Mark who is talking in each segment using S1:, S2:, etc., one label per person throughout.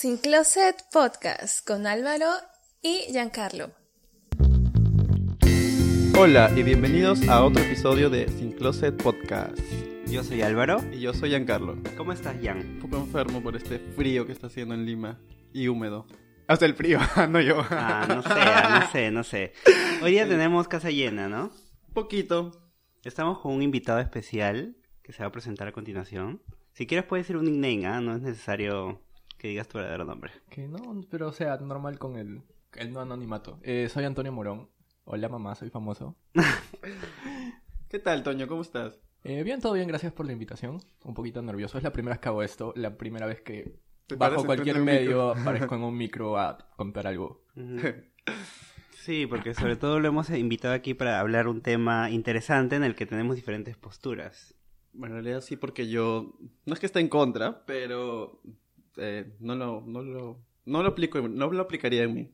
S1: Sin Closet Podcast con Álvaro y Giancarlo.
S2: Hola y bienvenidos a otro episodio de Sin Closet Podcast.
S3: Yo soy Álvaro.
S2: Y yo soy Giancarlo.
S3: ¿Cómo estás, Jan?
S2: Un poco enfermo por este frío que está haciendo en Lima y húmedo. Hasta el frío, no yo.
S3: Ah, no sé, ah, no sé, no sé. Hoy día tenemos casa llena, ¿no?
S2: Poquito.
S3: Estamos con un invitado especial que se va a presentar a continuación. Si quieres puedes decir un nickname, ¿ah? No es necesario que digas tu verdadero nombre.
S4: Que no, pero o sea, normal con el, el no anonimato. Eh, soy Antonio Morón. Hola mamá, soy famoso.
S2: ¿Qué tal, Toño? ¿Cómo estás?
S4: Eh, bien, todo bien, gracias por la invitación. Un poquito nervioso. Es la primera vez que hago esto, la primera vez que bajo cualquier medio,
S2: micro.
S4: aparezco en un micro a contar algo.
S3: Sí, porque sobre todo lo hemos invitado aquí para hablar un tema interesante en el que tenemos diferentes posturas.
S2: Bueno, en realidad sí, porque yo no es que esté en contra, pero eh, no lo, no lo, no lo aplico, no lo aplicaría en mí.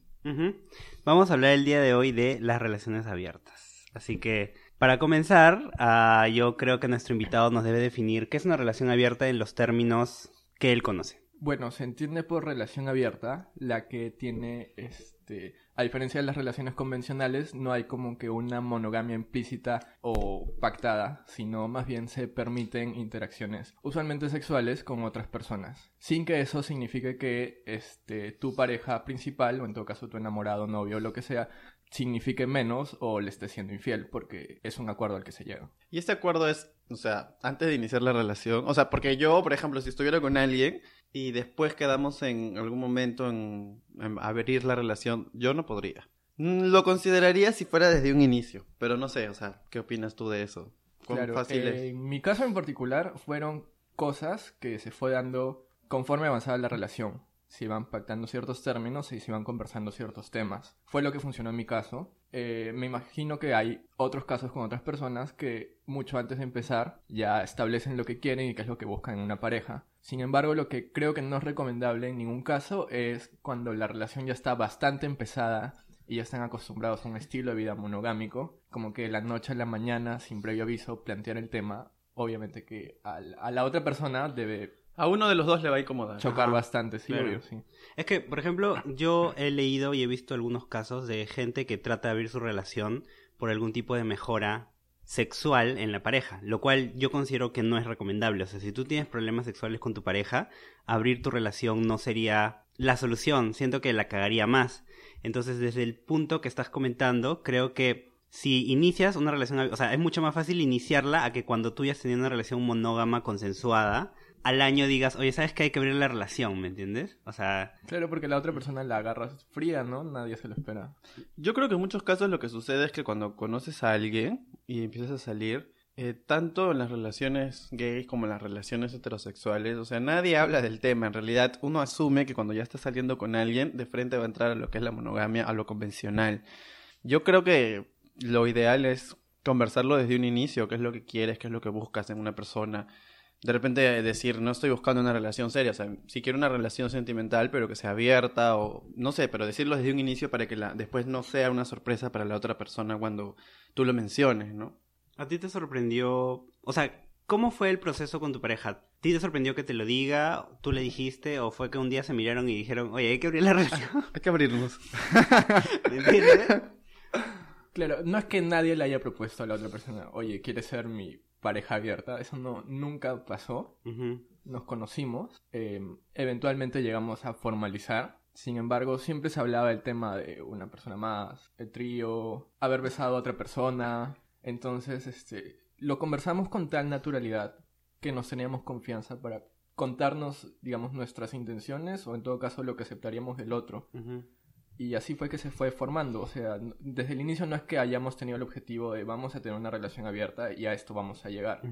S3: Vamos a hablar el día de hoy de las relaciones abiertas. Así que, para comenzar, ah, yo creo que nuestro invitado nos debe definir qué es una relación abierta en los términos que él conoce.
S4: Bueno, se entiende por relación abierta la que tiene, este, a diferencia de las relaciones convencionales, no hay como que una monogamia implícita o pactada, sino más bien se permiten interacciones, usualmente sexuales, con otras personas, sin que eso signifique que, este, tu pareja principal, o en todo caso tu enamorado, novio, lo que sea, signifique menos o le esté siendo infiel, porque es un acuerdo al que se llega.
S2: Y este acuerdo es, o sea, antes de iniciar la relación, o sea, porque yo, por ejemplo, si estuviera con alguien y después quedamos en algún momento en, en abrir la relación, yo no podría. Mm, Lo consideraría si fuera desde un inicio, pero no sé, o sea, ¿qué opinas tú de eso? ¿Cuán
S4: Claro,
S2: fácil
S4: eh,
S2: es?
S4: En mi caso en particular fueron cosas que se fue dando conforme avanzaba la relación. Se iban pactando ciertos términos y se iban conversando ciertos temas. Fue lo que funcionó en mi caso. Eh, me imagino que hay otros casos con otras personas que mucho antes de empezar ya establecen lo que quieren y qué es lo que buscan en una pareja. Sin embargo, lo que creo que no es recomendable en ningún caso es cuando la relación ya está bastante empezada y ya están acostumbrados a un estilo de vida monogámico, como que la noche a la mañana, sin previo aviso, plantear el tema, obviamente que a, la otra persona debe
S2: A uno de los dos le va a incomodar.
S4: chocar
S3: Ajá,
S4: bastante, sí,
S3: claro.
S4: obvio, sí.
S3: Es que, por ejemplo, yo he leído y he visto algunos casos de gente que trata de abrir su relación por algún tipo de mejora sexual en la pareja, lo cual yo considero que no es recomendable. O sea, si tú tienes problemas sexuales con tu pareja, abrir tu relación no sería la solución. Siento que la cagaría más. Entonces, desde el punto que estás comentando, creo que si inicias una relación, o sea, es mucho más fácil iniciarla a que cuando tú ya has tenido una relación monógama consensuada, al año digas, oye, ¿sabes que hay que abrir la relación? ¿Me entiendes? O sea,
S4: Claro, porque la otra persona la agarras fría, ¿no? Nadie se lo espera.
S2: Yo creo que en muchos casos lo que sucede es que cuando conoces a alguien y empiezas a salir, eh, tanto en las relaciones gays como en las relaciones heterosexuales, o sea, nadie habla del tema. En realidad, uno asume que cuando ya está saliendo con alguien, de frente va a entrar a lo que es la monogamia, a lo convencional. Yo creo que lo ideal es conversarlo desde un inicio, qué es lo que quieres, qué es lo que buscas en una persona. De repente decir, no estoy buscando una relación seria, o sea, si quiero una relación sentimental, pero que sea abierta, o no sé, pero decirlo desde un inicio para que la, después no sea una sorpresa para la otra persona cuando tú lo menciones, ¿no?
S3: ¿A ti te sorprendió? O sea, ¿cómo fue el proceso con tu pareja? ¿A ti te sorprendió que te lo diga? ¿Tú le dijiste? ¿O fue que un día se miraron y dijeron, oye, hay que abrir la relación?
S2: Hay que abrirnos.
S3: ¿Me entiendes?
S4: Claro, no es que nadie le haya propuesto a la otra persona, oye, ¿quieres ser mi pareja abierta? Eso no, nunca pasó. Nos conocimos, eh, eventualmente llegamos a formalizar. Sin embargo, siempre se hablaba del tema de una persona más, el trío, haber besado a otra persona. Entonces, este, lo conversamos con tal naturalidad que nos teníamos confianza para contarnos, digamos, nuestras intenciones o en todo caso lo que aceptaríamos del otro. Y así fue que se fue formando. O sea, desde el inicio no es que hayamos tenido el objetivo de vamos a tener una relación abierta y a esto vamos a llegar,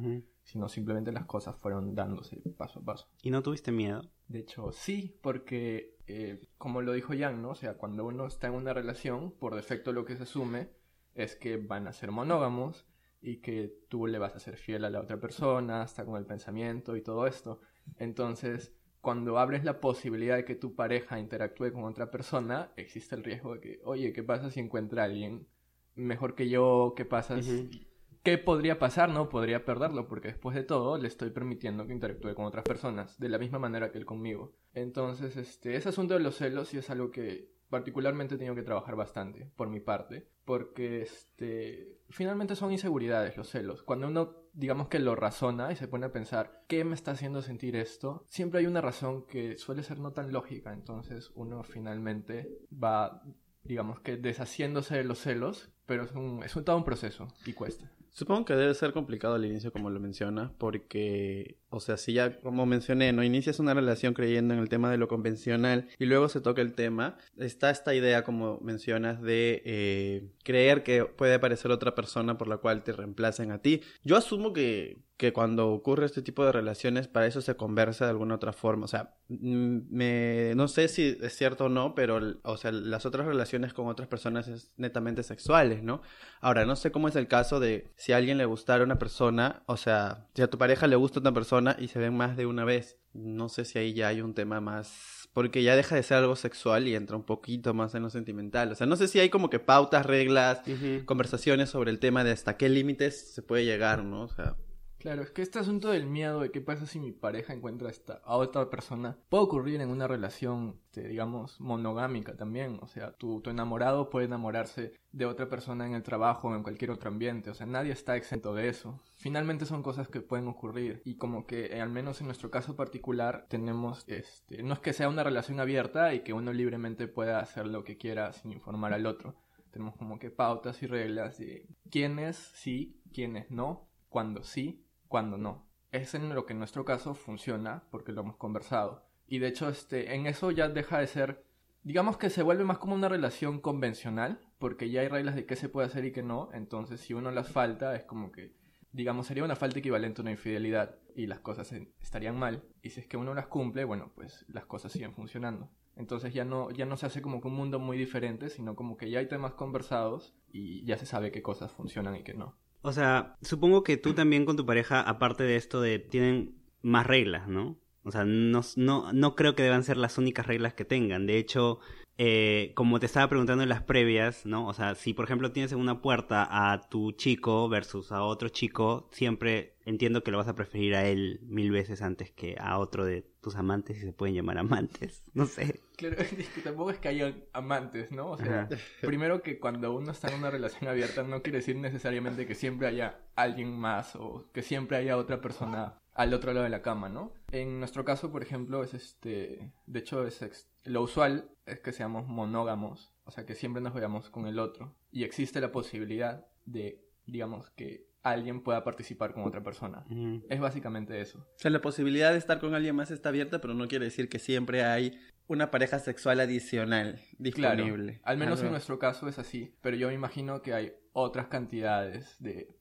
S4: sino simplemente las cosas fueron dándose paso a paso.
S3: ¿Y no tuviste miedo?
S4: De hecho, sí, porque eh, como lo dijo Jan, ¿no? O sea, cuando uno está en una relación, por defecto lo que se asume es que van a ser monógamos y que tú le vas a ser fiel a la otra persona, hasta con el pensamiento y todo esto. Entonces, cuando abres la posibilidad de que tu pareja interactúe con otra persona, existe el riesgo de que, oye, ¿qué pasa si encuentra a alguien mejor que yo? ¿Qué pasa si. ¿qué podría pasar? No, podría perderlo, porque después de todo le estoy permitiendo que interactúe con otras personas, de la misma manera que él conmigo. Entonces, este, ese asunto de los celos sí es algo que particularmente he tenido que trabajar bastante, por mi parte, porque este, finalmente son inseguridades los celos. Cuando uno, digamos que lo razona y se pone a pensar, ¿qué me está haciendo sentir esto? Siempre hay una razón que suele ser no tan lógica, entonces uno finalmente va, digamos que deshaciéndose de los celos, pero es un, es todo un proceso y cuesta.
S2: Supongo que debe ser complicado al inicio, como lo menciona, porque, o sea, si ya, como mencioné, no inicias una relación creyendo en el tema de lo convencional y luego se toca el tema, está esta idea, como mencionas, de eh, creer que puede aparecer otra persona por la cual te reemplacen a ti. Yo asumo que, que cuando ocurre este tipo de relaciones, para eso se conversa de alguna otra forma. O sea, me, no sé si es cierto o no, pero, o sea, las otras relaciones con otras personas es netamente sexuales, ¿no? Ahora, no sé cómo es el caso de si a alguien le gustara una persona, o sea, si a tu pareja le gusta una persona y se ven más de una vez, no sé si ahí ya hay un tema más, porque ya deja de ser algo sexual y entra un poquito más en lo sentimental. O sea, no sé si hay como que pautas, reglas, conversaciones sobre el tema de hasta qué límites se puede llegar, ¿no? O sea...
S4: Claro, es que este asunto del miedo de qué pasa si mi pareja encuentra esta, a otra persona puede ocurrir en una relación, este, digamos, monogámica también. O sea, tu, enamorado puede enamorarse de otra persona en el trabajo o en cualquier otro ambiente. O sea, nadie está exento de eso. Finalmente son cosas que pueden ocurrir. Y como que, eh, al menos en nuestro caso particular, tenemos, este, no es que sea una relación abierta y que uno libremente pueda hacer lo que quiera sin informar al otro. Tenemos como que pautas y reglas de quiénes sí, quiénes no, cuándo sí cuando no. Es en lo que en nuestro caso funciona porque lo hemos conversado. Y de hecho, este, en eso ya deja de ser, digamos que se vuelve más como una relación convencional, porque ya hay reglas de qué se puede hacer y qué no. Entonces, si uno las falta, es como que, digamos, sería una falta equivalente a una infidelidad y las cosas estarían mal. Y si es que uno las cumple, bueno, pues las cosas siguen funcionando. Entonces ya no, ya no se hace como que un mundo muy diferente, sino como que ya hay temas conversados y ya se sabe qué cosas funcionan y qué no.
S3: O sea, supongo que tú también con tu pareja, aparte de esto de tienen más reglas, ¿no? O sea, no, no, no creo que deban ser las únicas reglas que tengan. De hecho, eh, como te estaba preguntando en las previas, ¿no? O sea, si por ejemplo tienes en una puerta a tu chico versus a otro chico, siempre entiendo que lo vas a preferir a él mil veces antes que a otro de tus amantes, si se pueden llamar amantes. No sé.
S4: Claro, es que tampoco es que haya amantes, ¿no? O sea, primero que cuando uno está en una relación abierta no quiere decir necesariamente que siempre haya alguien más o que siempre haya otra persona al otro lado de la cama, ¿no? En nuestro caso, por ejemplo, es este, de hecho es lo usual es que seamos monógamos, o sea, que siempre nos veamos con el otro y existe la posibilidad de, digamos, que alguien pueda participar con otra persona. Es básicamente eso.
S2: O sea, la posibilidad de estar con alguien más está abierta, pero no quiere decir que siempre hay una pareja sexual adicional disponible.
S4: al menos en nuestro caso es así, pero yo me imagino que hay otras cantidades de,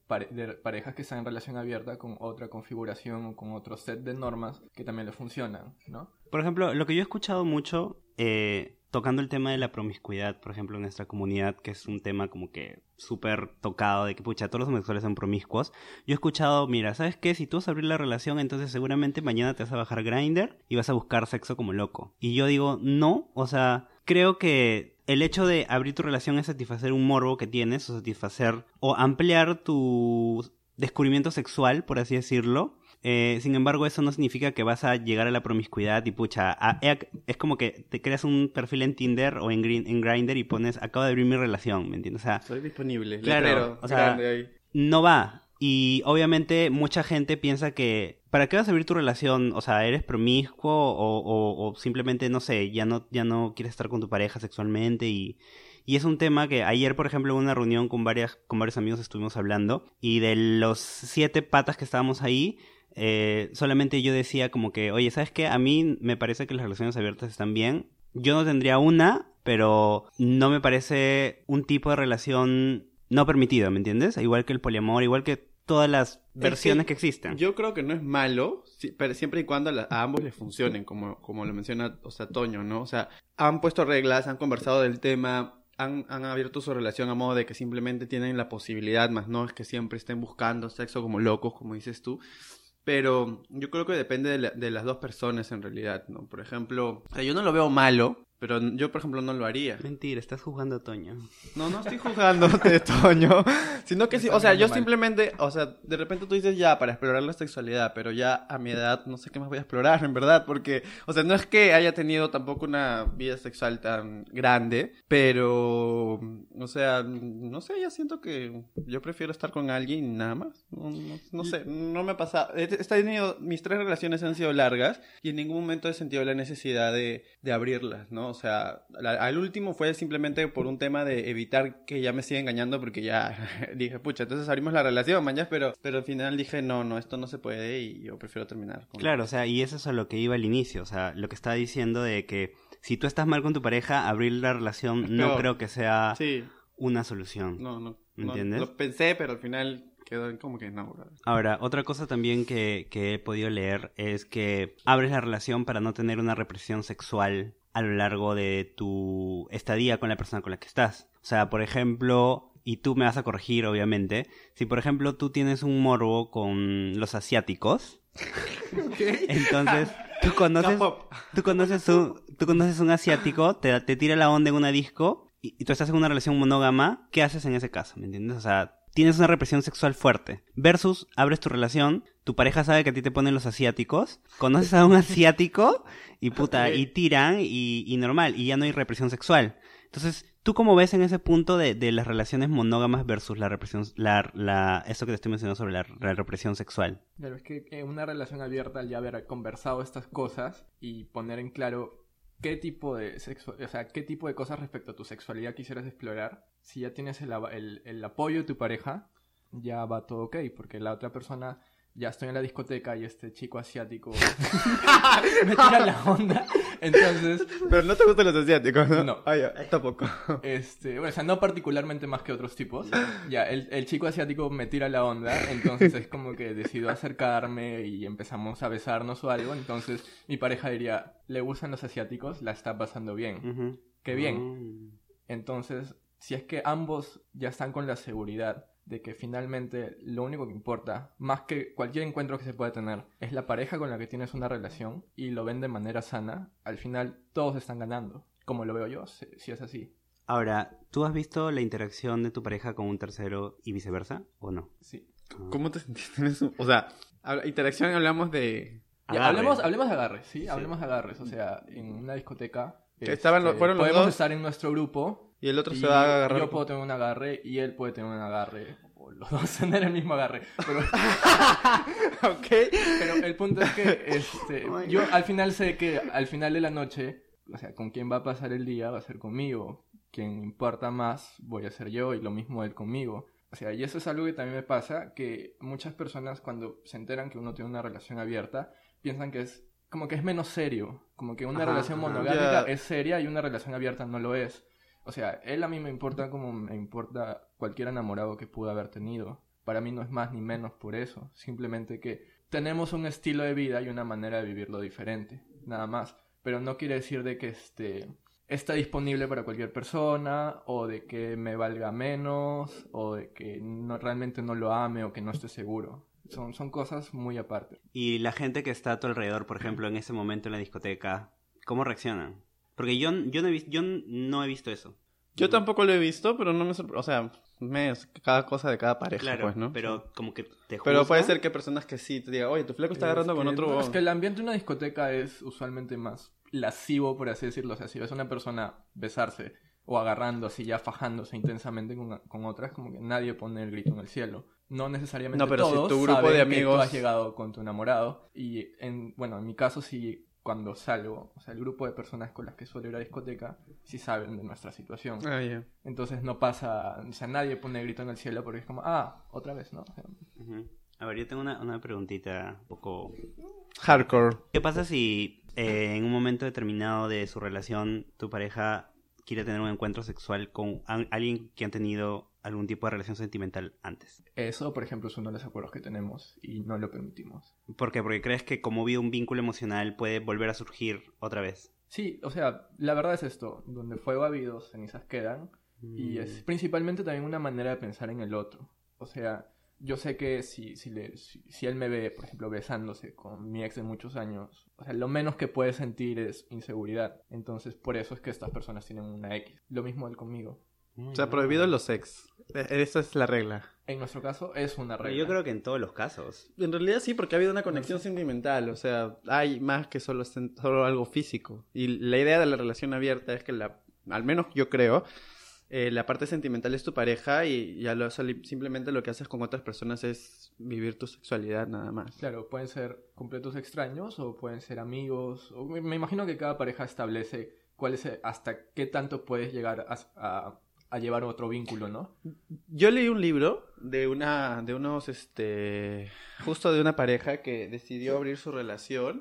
S4: parejas que están en relación abierta con otra configuración o con otro set de normas que también le funcionan, ¿no?
S3: Por ejemplo, lo que yo he escuchado mucho eh, tocando el tema de la promiscuidad, por ejemplo, en nuestra comunidad, que es un tema como que súper tocado de que, pucha, todos los homosexuales son promiscuos. Yo he escuchado, mira, ¿sabes qué? Si tú vas a abrir la relación, entonces seguramente mañana te vas a bajar Grinder y vas a buscar sexo como loco. Y yo digo, no, o sea, creo que el hecho de abrir tu relación es satisfacer un morbo que tienes, o satisfacer, o ampliar tu descubrimiento sexual, por así decirlo. Eh, sin embargo, eso no significa que vas a llegar a la promiscuidad y pucha, es como que te creas un perfil en Tinder o en, en Grindr y pones, acabo de abrir mi relación, ¿me entiendes? O sea,
S2: soy disponible,
S3: claro, o sea, no va. Y obviamente mucha gente piensa que ¿para qué vas a abrir tu relación? O sea, ¿eres promiscuo o, o, simplemente, no sé, ya no, ya no quieres estar con tu pareja sexualmente? Y, y es un tema que ayer, por ejemplo, en una reunión con, varias, con varios amigos estuvimos hablando y de los siete patas que estábamos ahí, eh, solamente yo decía como que, oye, ¿sabes qué? A mí me parece que las relaciones abiertas están bien. Yo no tendría una, pero no me parece un tipo de relación no permitido, ¿me entiendes? Igual que el poliamor, igual que todas las versiones que, existen.
S2: Yo creo que no es malo, pero siempre y cuando a, ambos les funcionen, como, como lo menciona, o sea, Toño, ¿no? O sea, han puesto reglas, han conversado del tema, han, han, abierto su relación a modo de que simplemente tienen la posibilidad, más no es que siempre estén buscando sexo como locos, como dices tú. Pero yo creo que depende de, de las dos personas en realidad, ¿no? Por ejemplo, yo no lo veo malo, Pero yo, por ejemplo, no lo haría.
S3: Mentira, estás jugando a Toño.
S2: No, no estoy jugándote, Toño. Sino que sí, o sea, yo
S4: mal.
S2: simplemente, o sea, de repente tú dices ya para explorar la sexualidad, pero ya a mi edad no sé qué más voy a explorar, en verdad, porque, o sea, no es que haya tenido tampoco una vida sexual tan grande, pero, o sea, no sé, ya siento que yo prefiero estar con alguien y nada más. No, no- no sé, no me ha pasado. He tenido, mis tres relaciones han sido largas y en ningún momento he sentido la necesidad de, de abrirlas, ¿no? O sea, la- al último fue simplemente por un tema de evitar que ya me siga engañando porque ya dije, pucha, entonces abrimos la relación, mañana, pero, pero al final dije, no, no, esto no se puede y yo prefiero terminar. Con...
S3: Claro, o sea, y eso es a lo que iba al inicio, o sea, lo que estaba diciendo de que si tú estás mal con tu pareja, abrir la relación no creo que sea
S2: Sí,
S3: una solución.
S2: no, no.
S3: ¿Me
S2: no,
S3: entiendes?
S2: Lo pensé, pero al final quedó como que no, bro.
S3: Ahora, otra cosa también que, que he podido leer es que abres la relación para no tener una represión sexual a lo largo de tu estadía con la persona con la que estás. O sea, por ejemplo, y tú me vas a corregir, obviamente, si por ejemplo tú tienes un morbo con los asiáticos, entonces tú conoces, tú conoces un, tú conoces un asiático, te, te tira la onda en una disco y, y tú estás en una relación monógama, ¿qué haces en ese caso? ¿Me entiendes? O sea, tienes una represión sexual fuerte. Versus, abres tu relación, tu pareja sabe que a ti te ponen los asiáticos, conoces a un asiático y puta, y tiran y, y normal, y ya no hay represión sexual. Entonces, ¿tú cómo ves en ese punto de, de las relaciones monógamas versus la represión, la, la, eso que te estoy mencionando sobre la, la represión sexual?
S4: Claro, es que en una relación abierta, al ya haber conversado estas cosas y poner en claro qué tipo de o sea, qué tipo de cosas respecto a tu sexualidad quisieras explorar, si ya tienes el, el- el apoyo de tu pareja, ya va todo ok, porque la otra persona, ya estoy en la discoteca y este chico asiático me tira la onda, entonces
S2: Pero no te gustan los asiáticos, ¿no?
S4: No.
S2: Ah, ya, tampoco.
S4: Este, bueno, o sea, no particularmente más que otros tipos. Ya, el, el chico asiático me tira la onda, entonces es como que decido acercarme y empezamos a besarnos o algo. Entonces mi pareja diría, le gustan los asiáticos, la está pasando bien.
S3: Ujú.
S4: Qué bien.
S3: Mm.
S4: Entonces, si es que ambos ya están con la seguridad de que finalmente lo único que importa, más que cualquier encuentro que se pueda tener, es la pareja con la que tienes una relación y lo ven de manera sana, al final todos están ganando. Como lo veo yo, si, si es así.
S3: Ahora, ¿tú has visto la interacción de tu pareja con un tercero y viceversa o no?
S4: Sí.
S3: Ah.
S2: ¿Cómo te sentiste en eso? O sea, interacción hablamos de...
S4: Ya, hablemos, hablemos de agarres, ¿sí? Hablemos de agarres. O sea, en una discoteca.
S2: Estaban los-
S4: este,
S2: fueron los
S4: podemos
S2: dos.
S4: estar en nuestro grupo.
S2: Y el otro
S4: y
S2: se va a agarrar.
S4: Yo puedo tener un agarre y él puede tener un agarre. O los dos tener el mismo agarre. Pero,
S2: ok.
S4: pero el punto es que este,
S2: Oh
S4: yo al final sé que al final de la noche, o sea, con quien va a pasar el día va a ser conmigo. Quien importa más voy a ser yo y lo mismo él conmigo. O sea, y eso es algo que también me pasa, que muchas personas cuando se enteran que uno tiene una relación abierta, piensan que es como que es menos serio, como que una
S3: Ajá,
S4: relación monogámica es seria y una relación abierta no lo es. O sea, él a mí me importa como me importa cualquier enamorado que pudo haber tenido. Para mí no es más ni menos por eso, simplemente que tenemos un estilo de vida y una manera de vivirlo diferente, nada más. Pero no quiere decir de que este está disponible para cualquier persona o de que me valga menos o de que no realmente no lo ame o que no esté seguro. Son, son cosas muy aparte.
S3: Y la gente que está a tu alrededor, por ejemplo, en ese momento en la discoteca, ¿cómo reaccionan? Porque yo, yo, no, he visto, yo no he visto eso.
S2: Yo tampoco lo he visto, pero no me sorprende. O sea, me cada cosa de cada pareja,
S3: Claro,
S2: pues, ¿no?
S3: pero como que te
S2: Pero puede ser que personas que sí te digan, oye, tu flaco está agarrando
S4: Es
S2: con
S4: que-
S2: otro.
S4: no, es
S2: huevón".
S4: que el ambiente de una discoteca es usualmente más lascivo, por así decirlo. O sea, si ves a una persona besarse o agarrando así ya fajándose intensamente con, con otras, como que nadie pone el grito en el cielo. No necesariamente
S2: No, pero si tu grupo
S4: saben
S2: de
S4: que
S2: amigos-
S4: tú has llegado con tu enamorado. Y, en, bueno, en mi caso sí, cuando salgo, o sea, el grupo de personas con las que suelo ir a discoteca, sí saben de nuestra situación.
S2: Ah, ya.
S4: Entonces no pasa, o sea, nadie pone el grito en el cielo porque es como, ah, otra vez, ¿no? O sea,
S3: Ujú. A ver, yo tengo una, una preguntita un poco...
S2: Hardcore.
S3: ¿Qué pasa si eh, en un momento determinado de su relación tu pareja quiere tener un encuentro sexual con alguien que han tenido algún tipo de relación sentimental antes?
S4: Eso, por ejemplo, es uno de los acuerdos que tenemos y no lo permitimos.
S3: ¿Por qué? Porque crees que como hubo un vínculo emocional puede volver a surgir otra vez.
S4: Sí, o sea, la verdad es esto, donde fuego ha habido, cenizas quedan, y es
S3: Mm.
S4: principalmente también una manera de pensar en el otro. O sea, yo sé que si, si, le, si, si él me ve, por ejemplo, besándose con mi ex de muchos años, o sea, lo menos que puede sentir es inseguridad. Entonces, por eso es que estas personas tienen una X. Lo mismo él conmigo.
S2: O sea, prohibido los sex. E- Esa es la regla.
S4: En nuestro caso es una
S3: Pero
S4: regla.
S3: yo creo que en todos los casos.
S2: En realidad sí, porque ha habido una conexión sentimental, o sea, hay más que solo, solo algo físico. Y la idea de la relación abierta es que, la, al menos yo creo, eh, la parte sentimental es tu pareja y ya lo, simplemente lo que haces con otras personas es vivir tu sexualidad nada más.
S4: Claro, pueden ser completos extraños o pueden ser amigos. O me, me imagino que cada pareja establece cuál es hasta qué tanto puedes llegar a, a- a llevar otro vínculo, ¿no?
S2: Yo leí un libro de una, de unos, este, justo de una pareja que decidió abrir su relación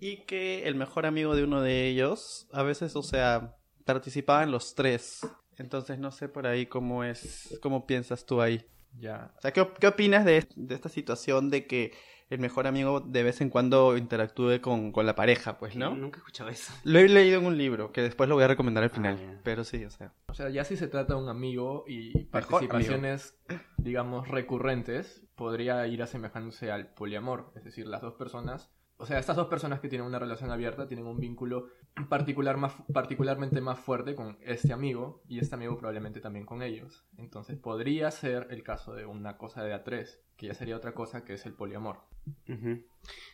S2: y que el mejor amigo de uno de ellos, a veces, o sea, participaban los tres. Entonces no sé por ahí cómo es, cómo piensas tú ahí.
S4: Ya.
S2: O sea, ¿qué, op- qué opinas de, de esta situación de que el mejor amigo de vez en cuando interactúe con, con la pareja, pues, ¿no?
S3: Nunca he escuchado eso.
S2: Lo he leído en un libro, que después lo voy a recomendar al final.
S3: Ah, ya.
S2: Pero sí, o sea.
S4: O sea, ya si se trata de un amigo y participaciones, digamos, recurrentes, podría ir asemejándose al poliamor. Es decir, las dos personas, o sea, estas dos personas que tienen una relación abierta tienen un vínculo particular más, particularmente más fuerte con este amigo y este amigo probablemente también con ellos. Entonces podría ser el caso de una cosa de A3, que ya sería otra cosa que es el poliamor.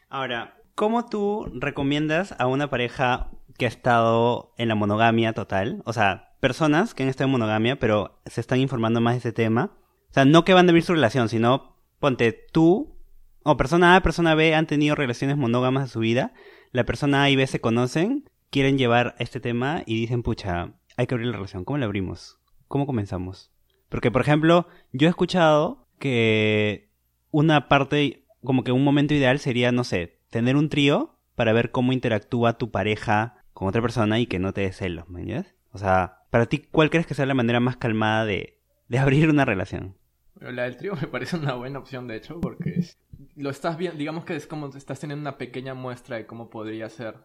S3: Ahora, ¿cómo tú recomiendas a una pareja que ha estado en la monogamia total? O sea, personas que han estado en monogamia, pero se están informando más de ese tema. O sea, no que van a vivir su relación, sino, ponte, tú o persona A, persona B han tenido relaciones monógamas en su vida. La persona A y B se conocen, quieren llevar este tema y dicen, pucha, hay que abrir la relación. ¿Cómo la abrimos? ¿Cómo comenzamos? Porque, por ejemplo, yo he escuchado que una parte, como que un momento ideal sería, no sé, tener un trío para ver cómo interactúa tu pareja con otra persona y que no te dé celos, ¿me entiendes? O sea, para ti, ¿cuál crees que sea la manera más calmada de, de abrir una relación?
S4: La del trío me parece una buena opción, de hecho, porque lo estás viendo, digamos que es como estás teniendo una pequeña muestra de cómo podría ser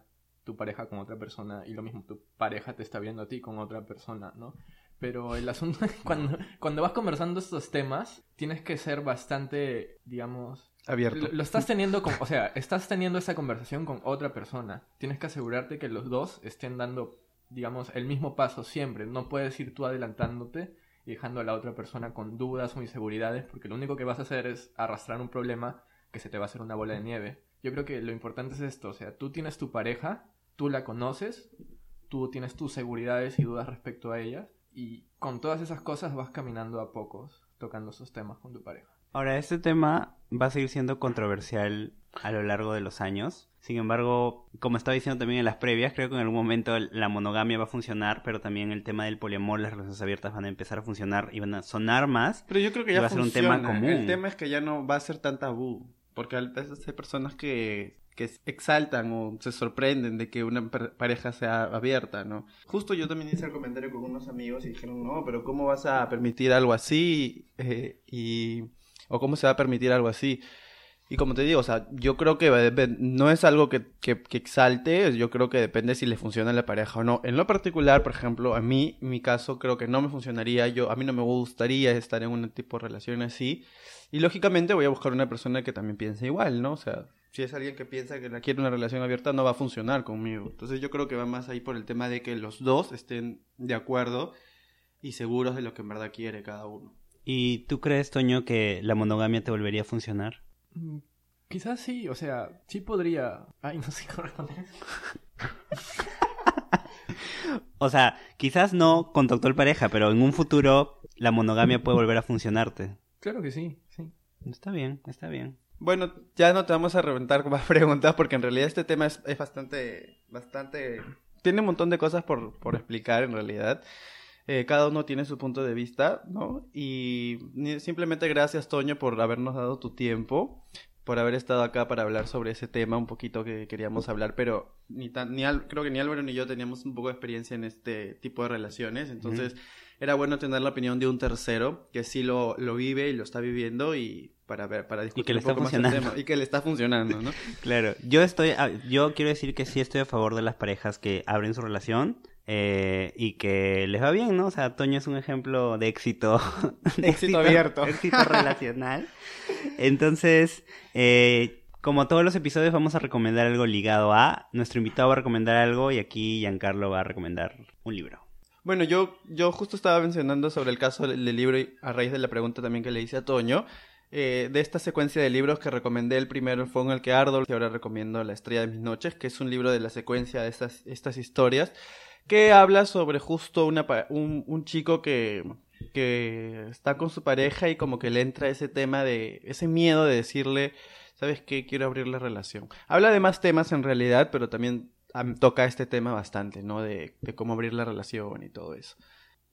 S4: tu pareja con otra persona y lo mismo, tu pareja te está viendo a ti con otra persona, ¿no? Pero el asunto es cuando, cuando vas conversando estos temas, tienes que ser bastante, digamos,
S2: Abierto.
S4: lo, lo estás teniendo con, o sea, estás teniendo esa conversación con otra persona. Tienes que asegurarte que los dos estén dando, digamos, el mismo paso siempre. No puedes ir tú adelantándote y dejando a la otra persona con dudas o inseguridades, porque lo único que vas a hacer es arrastrar un problema que se te va a hacer una bola de nieve. Yo creo que lo importante es esto, o sea, tú tienes tu pareja, tú la conoces, tú tienes tus seguridades y dudas respecto a ellas, y con todas esas cosas vas caminando a pocos, tocando esos temas con tu pareja.
S3: Ahora, este tema va a seguir siendo controversial a lo largo de los años. Sin embargo, como estaba diciendo también en las previas, creo que en algún momento la monogamia va a funcionar, pero también el tema del poliamor, las relaciones abiertas van a empezar a funcionar y van a sonar más.
S2: Pero yo creo que ya
S3: va a ser un tema común.
S2: El tema es que ya no va a ser tan tabú. Porque a veces hay personas que, que exaltan o se sorprenden de que una pareja sea abierta, ¿no? Justo yo también hice el comentario con unos amigos y dijeron, no, pero ¿cómo vas a permitir algo así? Eh, y, ¿O cómo se va a permitir algo así? Y como te digo, o sea, yo creo que no es algo que, que, exalte, yo creo que depende si le funciona a la pareja o no. En lo particular, por ejemplo, a mí, mi caso, creo que no me funcionaría, yo, a mí no me gustaría estar en un tipo de relación así. Y lógicamente voy a buscar una persona que también piense igual, ¿no? O sea, si es alguien que piensa que quiere una relación abierta, no va a funcionar conmigo. Entonces yo creo que va más ahí por el tema de que los dos estén de acuerdo y seguros de lo que en verdad quiere cada uno.
S3: ¿Y tú crees, Toño, que la monogamia te volvería a funcionar?
S4: Mm, Quizás sí, o sea, sí podría. Ay, no sé cómo responder.
S3: O sea, quizás no con tu actual pareja, pero en un futuro la monogamia puede volver a funcionarte.
S4: Claro que sí, sí.
S3: Está bien, está bien.
S2: Bueno, ya no te vamos a reventar con más preguntas porque en realidad este tema es, es bastante, bastante... Tiene un montón de cosas por, por explicar en realidad. Eh, cada uno tiene su punto de vista, ¿no? Y simplemente gracias, Toño, por habernos dado tu tiempo, por haber estado acá para hablar sobre ese tema un poquito que queríamos hablar, pero ni tan, ni Al- creo que ni Álvaro ni yo teníamos un poco de experiencia en este tipo de relaciones, entonces era bueno tener la opinión de un tercero que sí lo, lo vive y lo está viviendo y para ver, para discutir
S3: que le
S2: un poco
S3: está
S2: más el
S3: funcionando.
S2: tema. Y que le está funcionando, ¿no?
S3: Claro, yo estoy, ah, yo quiero decir que sí estoy a favor de las parejas que abren su relación. Eh, y que les va bien, ¿no? O sea, Toño es un ejemplo de éxito. de
S2: Éxito abierto.
S3: Éxito relacional. Entonces, eh, como todos los episodios, vamos a recomendar algo ligado a. Nuestro invitado va a recomendar algo y aquí Giancarlo va a recomendar un libro.
S2: Bueno, yo, yo justo estaba mencionando sobre el caso del del libro y a raíz de la pregunta también que le hice a Toño. eh, de esta secuencia de libros que recomendé, el primero fue en el que Ardol, y ahora recomiendo La estrella de mis noches, que es un libro de la secuencia de estas, estas historias, que habla sobre justo una, un, un chico que, que está con su pareja y como que le entra ese tema de, ese miedo de decirle, ¿sabes qué? Quiero abrir la relación. Habla de más temas en realidad, pero también am, toca este tema bastante, ¿no? De, de cómo abrir la relación y todo eso.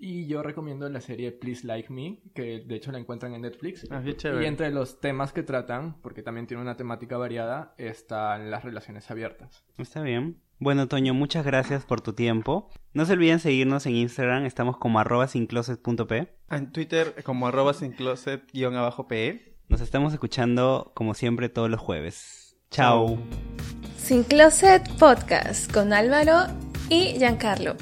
S4: Y yo recomiendo la serie Please Like Me, que de hecho la encuentran en Netflix.
S2: Ah, chévere.
S4: Y entre los temas que tratan, porque también tiene una temática variada, están las relaciones abiertas.
S3: Está bien. Bueno, Toño, muchas gracias por tu tiempo. No se olviden seguirnos en Instagram, estamos como arroba sincloset.p.
S2: En Twitter como arroba sin closet guion abajo PE.
S3: Nos estamos escuchando como siempre todos los jueves. Chao.
S1: Sin Closet Podcast con Álvaro y Giancarlo.